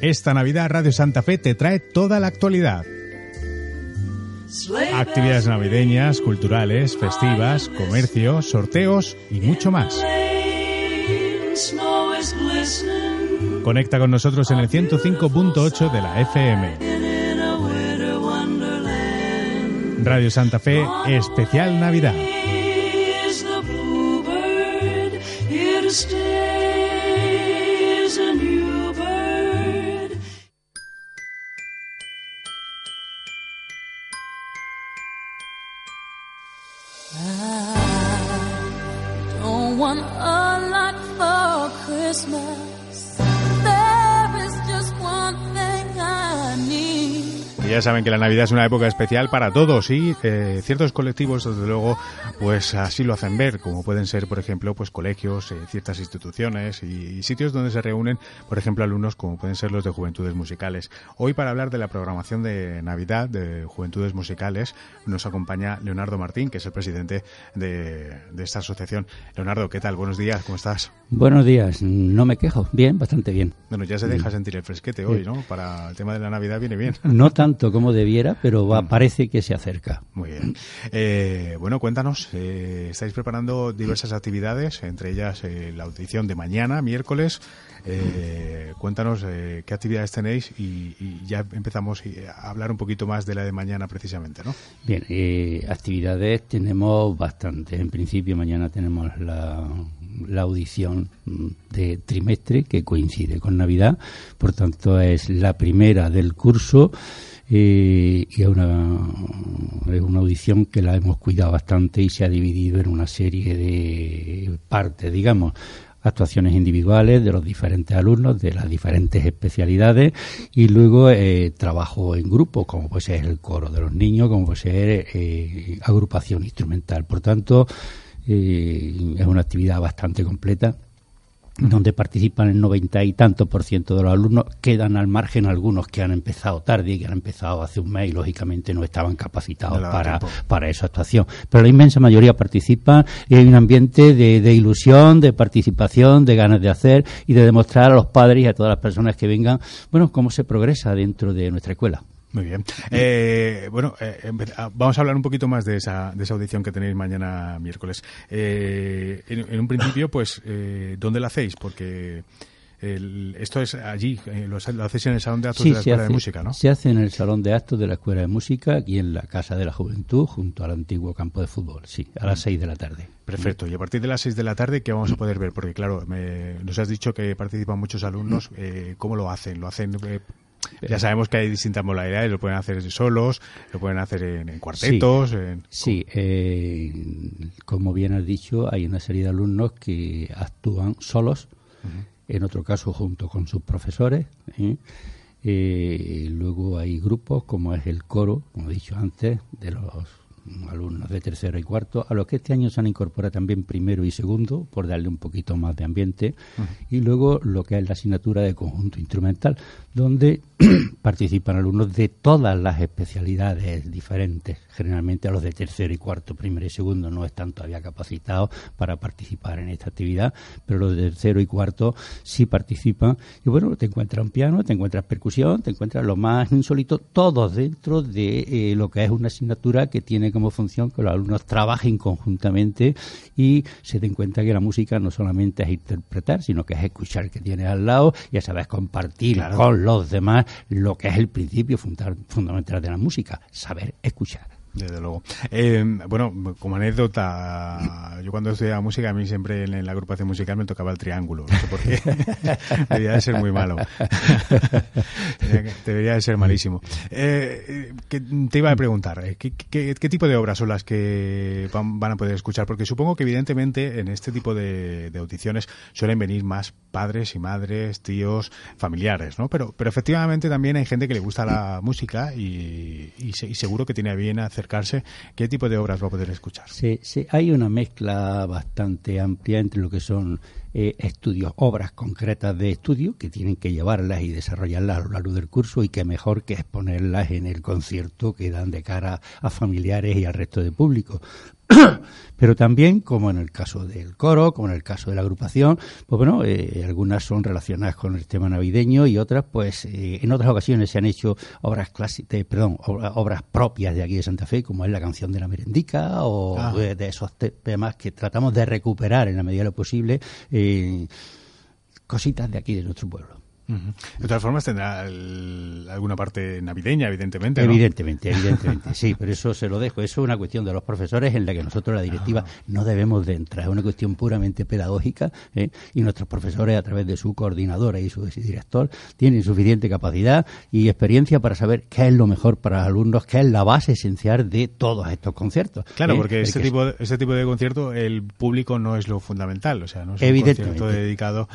esta Navidad Radio Santa Fe te trae toda la actualidad. Actividades navideñas, culturales, festivas, comercio, sorteos y mucho más. Conecta con nosotros en el 105.8 de la FM. Radio Santa Fe, especial Navidad. stay. Ya saben que la Navidad es una época especial para todos y eh, ciertos colectivos, desde luego, pues así lo hacen ver, como pueden ser, por ejemplo, pues colegios, eh, ciertas instituciones y, sitios donde se reúnen, por ejemplo, alumnos como pueden ser los de Juventudes Musicales. Hoy para hablar de la programación de Navidad de Juventudes Musicales nos acompaña Leonardo Martín, que es el presidente de, de esta asociación. Leonardo, ¿qué tal? Buenos días, ¿cómo estás? Buenos días, no me quejo, bien, bastante bien. Bueno, ya se deja sentir el fresquete hoy, ¿no? Para el tema de la Navidad viene bien. No tanto como debiera, pero va, mm. parece que se acerca. Muy bien. Eh, bueno, cuéntanos, eh, estáis preparando diversas actividades, entre ellas eh, la audición de mañana, miércoles. cuéntanos qué actividades tenéis y, ya empezamos a hablar un poquito más de la de mañana precisamente, ¿no? Bien, actividades tenemos bastantes. En principio mañana tenemos la, la audición de trimestre que coincide con Navidad, por tanto es la primera del curso y es una, es una audición que la hemos cuidado bastante y se ha dividido en una serie de partes, digamos. Actuaciones individuales de los diferentes alumnos de las diferentes especialidades y luego eh, trabajo en grupo como puede ser el coro de los niños como puede ser eh, agrupación instrumental. Por tanto eh, es una actividad bastante completa donde participan el noventa y tanto por ciento de los alumnos, quedan al margen algunos que han empezado tarde y que han empezado hace un mes y lógicamente no estaban capacitados para, para esa actuación. Pero la inmensa mayoría participa y hay un ambiente de, de, ilusión, de participación, de ganas de hacer y de demostrar a los padres y a todas las personas que vengan, bueno, cómo se progresa dentro de nuestra escuela. Muy bien. Eh, bueno, eh, ah, vamos a hablar un poquito más de esa, de esa audición que tenéis mañana miércoles. Eh, en, un principio, pues, ¿dónde la hacéis? Porque esto es allí, lo, hacéis en el Salón de Actos de la Escuela de Música, ¿no? Se hace en el Salón de Actos de la Escuela de Música, aquí en la Casa de la Juventud, junto al antiguo campo de fútbol, sí, a las 6 de la tarde. Perfecto. Y a partir de las 6 de la tarde, ¿qué vamos a poder ver? Porque, claro, nos has dicho que participan muchos alumnos. ¿Cómo lo hacen? ¿Lo hacen ya sabemos que hay distintas modalidades, lo pueden hacer solos, lo pueden hacer en, cuartetos. Sí, eh, como bien has dicho, hay una serie de alumnos que actúan solos, en otro caso junto con sus profesores. ¿eh? Eh, luego hay grupos como es el coro, como he dicho antes, de los alumnos de tercero y cuarto, a los que este año se han incorporado también primero y segundo, por darle un poquito más de ambiente, y luego lo que es la asignatura de conjunto instrumental, donde participan alumnos de todas las especialidades diferentes. Generalmente a los de tercero y cuarto, primero y segundo no están todavía capacitados para participar en esta actividad, pero los de tercero y cuarto sí participan. Y bueno, te encuentras un piano, te encuentras percusión, te encuentras lo más insólito, todos dentro de eh, lo que es una asignatura que tiene como función que los alumnos trabajen conjuntamente y se den cuenta que la música no solamente es interpretar, sino que es escuchar que tienes al lado y a saber compartir con los demás lo que es el principio fundamental de la música, saber escuchar. Desde luego. Eh, bueno, como anécdota, yo cuando estudiaba música, a mí siempre en la agrupación musical me tocaba el triángulo. Debería de ser muy malo. Debería de ser malísimo. Eh, te iba a preguntar, eh, ¿qué, tipo de obras son las que van, a poder escuchar? Porque supongo que evidentemente en este tipo de, audiciones suelen venir más padres y madres, tíos, familiares, ¿no? Pero, pero efectivamente también hay gente que le gusta la música y seguro que tiene bien hacer ¿qué tipo de obras va a poder escuchar? Sí, hay una mezcla bastante amplia entre lo que son eh, estudios, obras concretas de estudio que tienen que llevarlas y desarrollarlas a lo largo del curso y que mejor que exponerlas en el concierto que dan de cara a familiares y al resto del público. Pero también, como en el caso del coro, como en el caso de la agrupación, pues bueno, eh, algunas son relacionadas con el tema navideño y otras, pues eh, en otras ocasiones se han hecho obras clásicas, perdón, obras propias de aquí de Santa Fe, como es la canción de la merendica o ah. de, esos temas que tratamos de recuperar en la medida de lo posible, eh, cositas de aquí de nuestro pueblo. De todas formas, tendrá alguna parte navideña, evidentemente. Evidentemente, evidentemente, sí, pero eso se lo dejo. Eso es una cuestión de los profesores en la que nosotros, la directiva, ah. no debemos de entrar. Es una cuestión puramente pedagógica ¿eh? y nuestros profesores, a través de su coordinadora y su director, tienen suficiente capacidad y experiencia para saber qué es lo mejor para los alumnos, qué es la base esencial de todos estos conciertos. Claro, ¿eh? porque este tipo, este tipo de concierto, el público no es lo fundamental. O sea, no es un concierto dedicado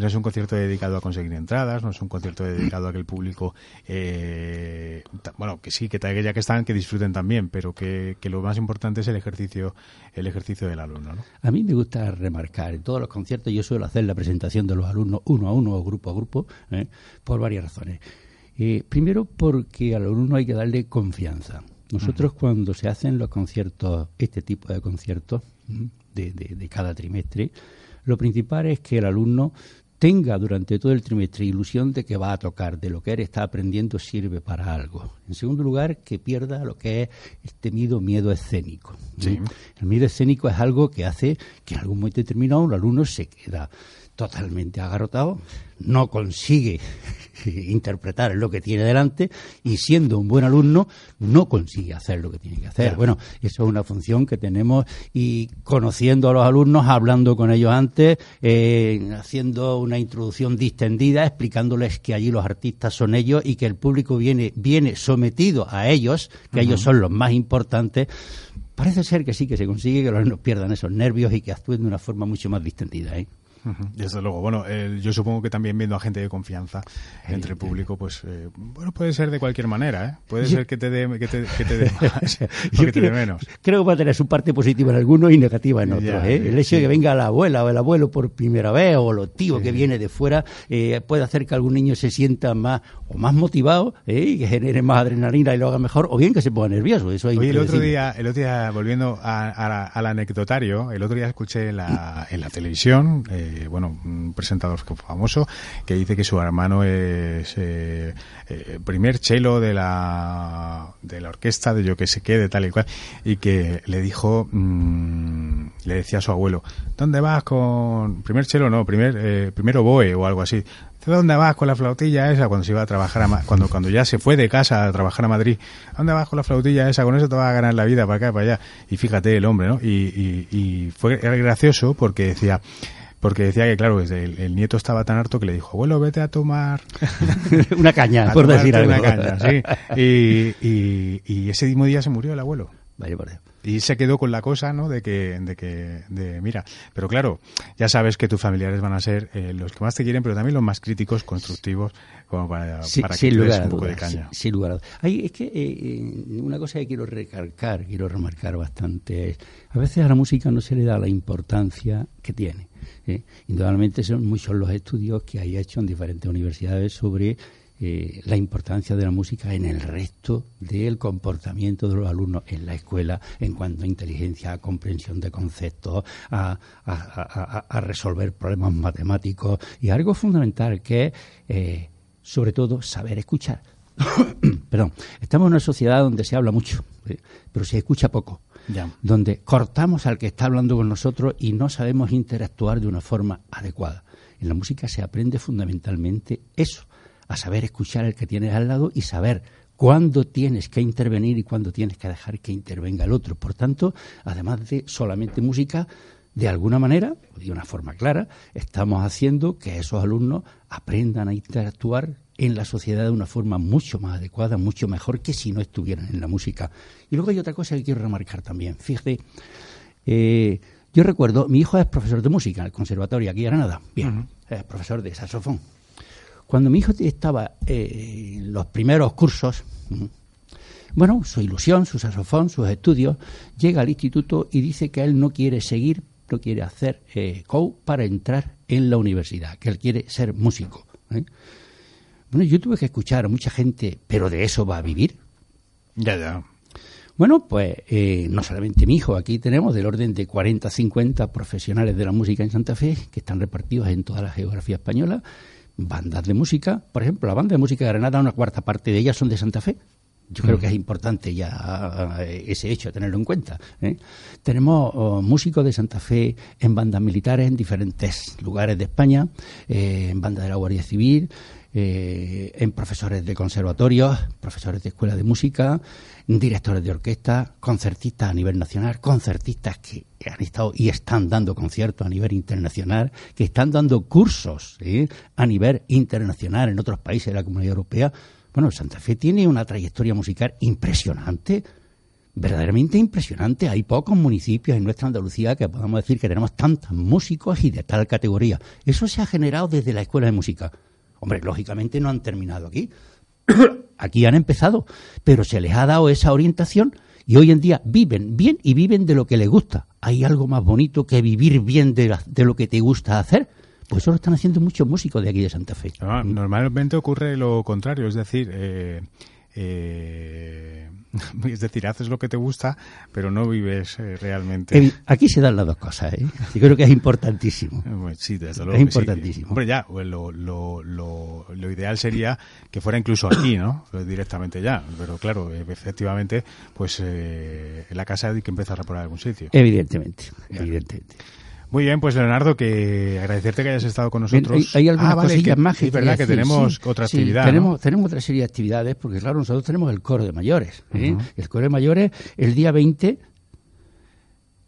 no es un concierto dedicado a conseguir entradas, no es un concierto dedicado a que el público, eh, bueno, que sí, que ya que están, que disfruten también, pero que, lo más importante es el ejercicio, el ejercicio del alumno. ¿no? A mí me gusta remarcar, en todos los conciertos yo suelo hacer la presentación de los alumnos uno a uno o grupo a grupo, ¿eh? por varias razones. Eh, primero porque al alumno hay que darle confianza. Nosotros cuando se hacen los conciertos, este tipo de conciertos de, de, cada trimestre, lo principal es que el alumno tenga durante todo el trimestre ilusión de que va a tocar, de lo que él está aprendiendo sirve para algo. En segundo lugar, que pierda lo que es el temido miedo escénico. El miedo escénico es algo que hace que en algún momento determinado un alumno se queda totalmente agarrotado, no consigue interpretar lo que tiene delante y siendo un buen alumno no consigue hacer lo que tiene que hacer. Bueno, eso es una función que tenemos y conociendo a los alumnos, hablando con ellos antes, eh, haciendo una introducción distendida, explicándoles que allí los artistas son ellos y que el público viene, viene sometido a ellos, que ellos son los más importantes. Parece ser que sí, que se consigue que los alumnos pierdan esos nervios y que actúen de una forma mucho más distendida. ¿eh? Desde luego. Bueno, yo supongo que también viendo a gente de confianza entre el público, pues eh, bueno, puede ser de cualquier manera, ¿eh? Puede ser que te dé que te, que te dé más o que te dé menos. Creo que va a tener su parte positiva en algunos y negativa en otros. ¿eh? El hecho de que venga la abuela o el abuelo por primera vez o los tíos que viene de fuera eh, puede hacer que algún niño se sienta más o más motivado ¿eh? y que genere más adrenalina y lo haga mejor, o bien que se ponga nervioso. Eso Oye, el otro día, el otro día volviendo al anecdotario, el otro día escuché en la, en la televisión. Eh, bueno, un presentador famoso que dice que su hermano es eh, eh, primer chelo de la, de la orquesta de yo que sé qué, de tal y cual, y que le dijo, mm, le decía a su abuelo, ¿dónde vas con primer chelo? No, primer, eh, primero boe o algo así. ¿Dónde vas con la flautilla esa? Cuando se iba a trabajar, a cuando, cuando ya se fue de casa a trabajar a Madrid. ¿Dónde vas con la flautilla esa? Con eso te vas a ganar la vida para acá, para allá. Y fíjate el hombre, ¿no? Y, y, y fue, era gracioso porque decía, porque decía que, claro, el, el, nieto estaba tan harto que le dijo, abuelo, vete a tomar... una caña, por decir algo. Una caña, sí. Y, y, ese mismo día se murió el abuelo. Vaya por y se quedó con la cosa, ¿no? De que, de que, de, mira, pero claro, ya sabes que tus familiares van a ser eh, los que más te quieren, pero también los más críticos, constructivos, como para, para que des un poco de caña. Sin, lugar a dudas. es que eh, eh, una cosa que quiero recalcar, quiero remarcar bastante es, a veces a la música no se le da la importancia que tiene. ¿Eh? Indudablemente son muchos los estudios que hay hecho en diferentes universidades sobre eh, la importancia de la música en el resto del comportamiento de los alumnos en la escuela en cuanto a inteligencia, a comprensión de conceptos, a, resolver problemas matemáticos y algo fundamental que es, eh, sobre todo, saber escuchar. Perdón, estamos en una sociedad donde se habla mucho, pero se escucha poco donde cortamos al que está hablando con nosotros y no sabemos interactuar de una forma adecuada. En la música se aprende fundamentalmente eso, a saber escuchar al que tienes al lado y saber cuándo tienes que intervenir y cuándo tienes que dejar que intervenga el otro. Por tanto, además de solamente música, de alguna manera, de una forma clara, estamos haciendo que esos alumnos aprendan a interactuar en la sociedad de una forma mucho más adecuada, mucho mejor que si no estuvieran en la música. Y luego hay otra cosa que quiero remarcar también. Fíjate, eh, yo recuerdo, mi hijo es profesor de música en el conservatorio aquí en Granada. Bien, es profesor de saxofón. Cuando mi hijo estaba eh, en los primeros cursos, bueno, su ilusión, su saxofón, sus estudios, llega al instituto y dice que él no quiere seguir, no quiere hacer eh, co para entrar en la universidad, que él quiere ser músico. ¿eh? Bueno, yo tuve que escuchar a mucha gente, pero de eso va a vivir. Ya, ya. Bueno, pues eh, no solamente mi hijo, aquí tenemos del orden de 40, 50 profesionales de la música en Santa Fe que están repartidos en toda la geografía española bandas de música. Por ejemplo, la banda de música de Granada, una cuarta parte de ellas son de Santa Fe. Yo creo mm. que es importante ya eh, ese hecho, tenerlo en cuenta. ¿eh? Tenemos oh, músicos de Santa Fe en bandas militares en diferentes lugares de España, eh, en bandas de la Guardia Civil, en profesores de conservatorios, profesores de escuela de música, directores de orquesta, concertistas a nivel nacional, concertistas que han estado y están dando conciertos a nivel internacional, que están dando cursos a nivel internacional en otros países de la Comunidad Europea. Bueno, Santa Fe tiene una trayectoria musical impresionante, verdaderamente impresionante. Hay pocos municipios en nuestra Andalucía que podamos decir que tenemos tantos músicos y de tal categoría. Eso se ha generado desde la Escuela de Música. Hombre, lógicamente no han terminado aquí. aquí han empezado, pero se les ha dado esa orientación y hoy en día viven bien y viven de lo que les gusta. ¿Hay algo más bonito que vivir bien de, de lo que te gusta hacer? Pues eso lo están haciendo muchos músicos de aquí de Santa Fe. normalmente ocurre lo contrario, es decir, eh, eh, es decir, haces lo que te gusta, pero no vives eh, realmente. Aquí se dan las dos cosas, ¿eh? Yo creo que es importantísimo. sí, desde luego. Es importantísimo. Hombre, ya, pues lo, lo, lo, lo, ideal sería que fuera incluso aquí, ¿no? Directamente ya. Pero claro, efectivamente, pues eh, en la casa hay que empezar a por algún sitio. Evidentemente, evidentemente. Muy bien, pues Leonardo, que agradecerte que hayas estado con nosotros. hay, algunas ah, cosillas más que Es verdad que tenemos otra actividad. tenemos, tenemos otra serie de actividades, porque claro, nosotros tenemos el coro de mayores. ¿eh? El coro de mayores, el día 20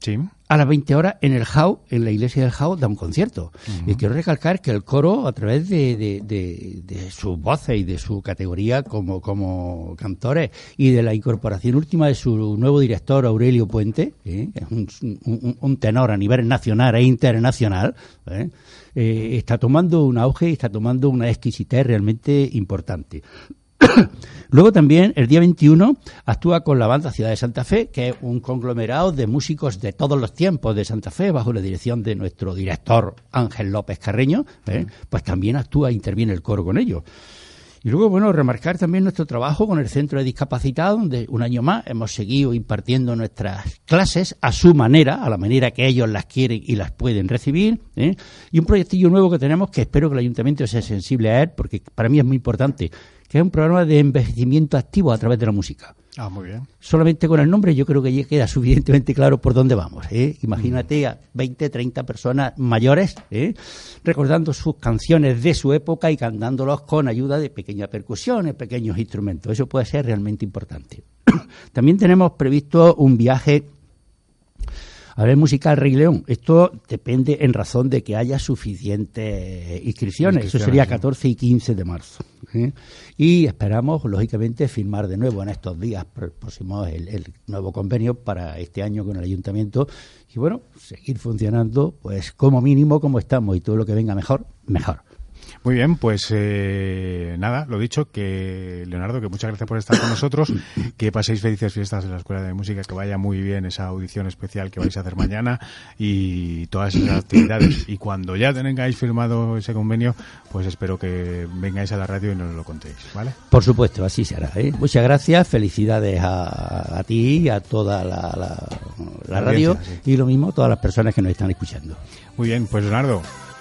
Sí. A las 20 horas en el JAU, en la iglesia del JAU, da un concierto. Y quiero recalcar que el coro, a través de, de, de, de sus voces y de su categoría como, como cantores y de la incorporación última de su nuevo director, Aurelio Puente, ¿eh? es un, un, tenor a nivel nacional e internacional, ¿eh? Eh, está tomando un auge y está tomando una exquisitez realmente importante. Luego también, el día 21, actúa con la banda Ciudad de Santa Fe, que es un conglomerado de músicos de todos los tiempos de Santa Fe, bajo la dirección de nuestro director Ángel López Carreño, ¿eh? pues también actúa e interviene el coro con ellos. Y luego, bueno, remarcar también nuestro trabajo con el Centro de Discapacidad, donde un año más hemos seguido impartiendo nuestras clases a su manera, a la manera que ellos las quieren y las pueden recibir. ¿eh? Y un proyectillo nuevo que tenemos que espero que el Ayuntamiento sea sensible a él, porque para mí es muy importante que es un programa de envejecimiento activo a través de la música. Ah, muy bien. Solamente con el nombre yo creo que ya queda suficientemente claro por dónde vamos. ¿eh? Imagínate a 20, 30 personas mayores ¿eh? recordando sus canciones de su época y cantándolos con ayuda de pequeñas percusiones, pequeños instrumentos. Eso puede ser realmente importante. También tenemos previsto un viaje a ver, musical Rey León. Esto depende en razón de que haya suficientes inscripciones. Eso sería 14 y 15 de marzo. ¿eh? Y esperamos, lógicamente, firmar de nuevo en estos días próximos el, el, nuevo convenio para este año con el ayuntamiento. Y bueno, seguir funcionando, pues como mínimo como estamos y todo lo que venga mejor, mejor. Muy bien, pues eh, nada, lo dicho, que Leonardo, que muchas gracias por estar con nosotros, que paséis felices fiestas en la Escuela de Música, que vaya muy bien esa audición especial que vais a hacer mañana y todas esas actividades. Y cuando ya tengáis firmado ese convenio, pues espero que vengáis a la radio y nos lo contéis, ¿vale? Por supuesto, así será. ¿eh? Muchas gracias, felicidades a, a ti, a toda la, la, radio y lo mismo a todas las personas que nos están escuchando. Muy bien, pues Leonardo,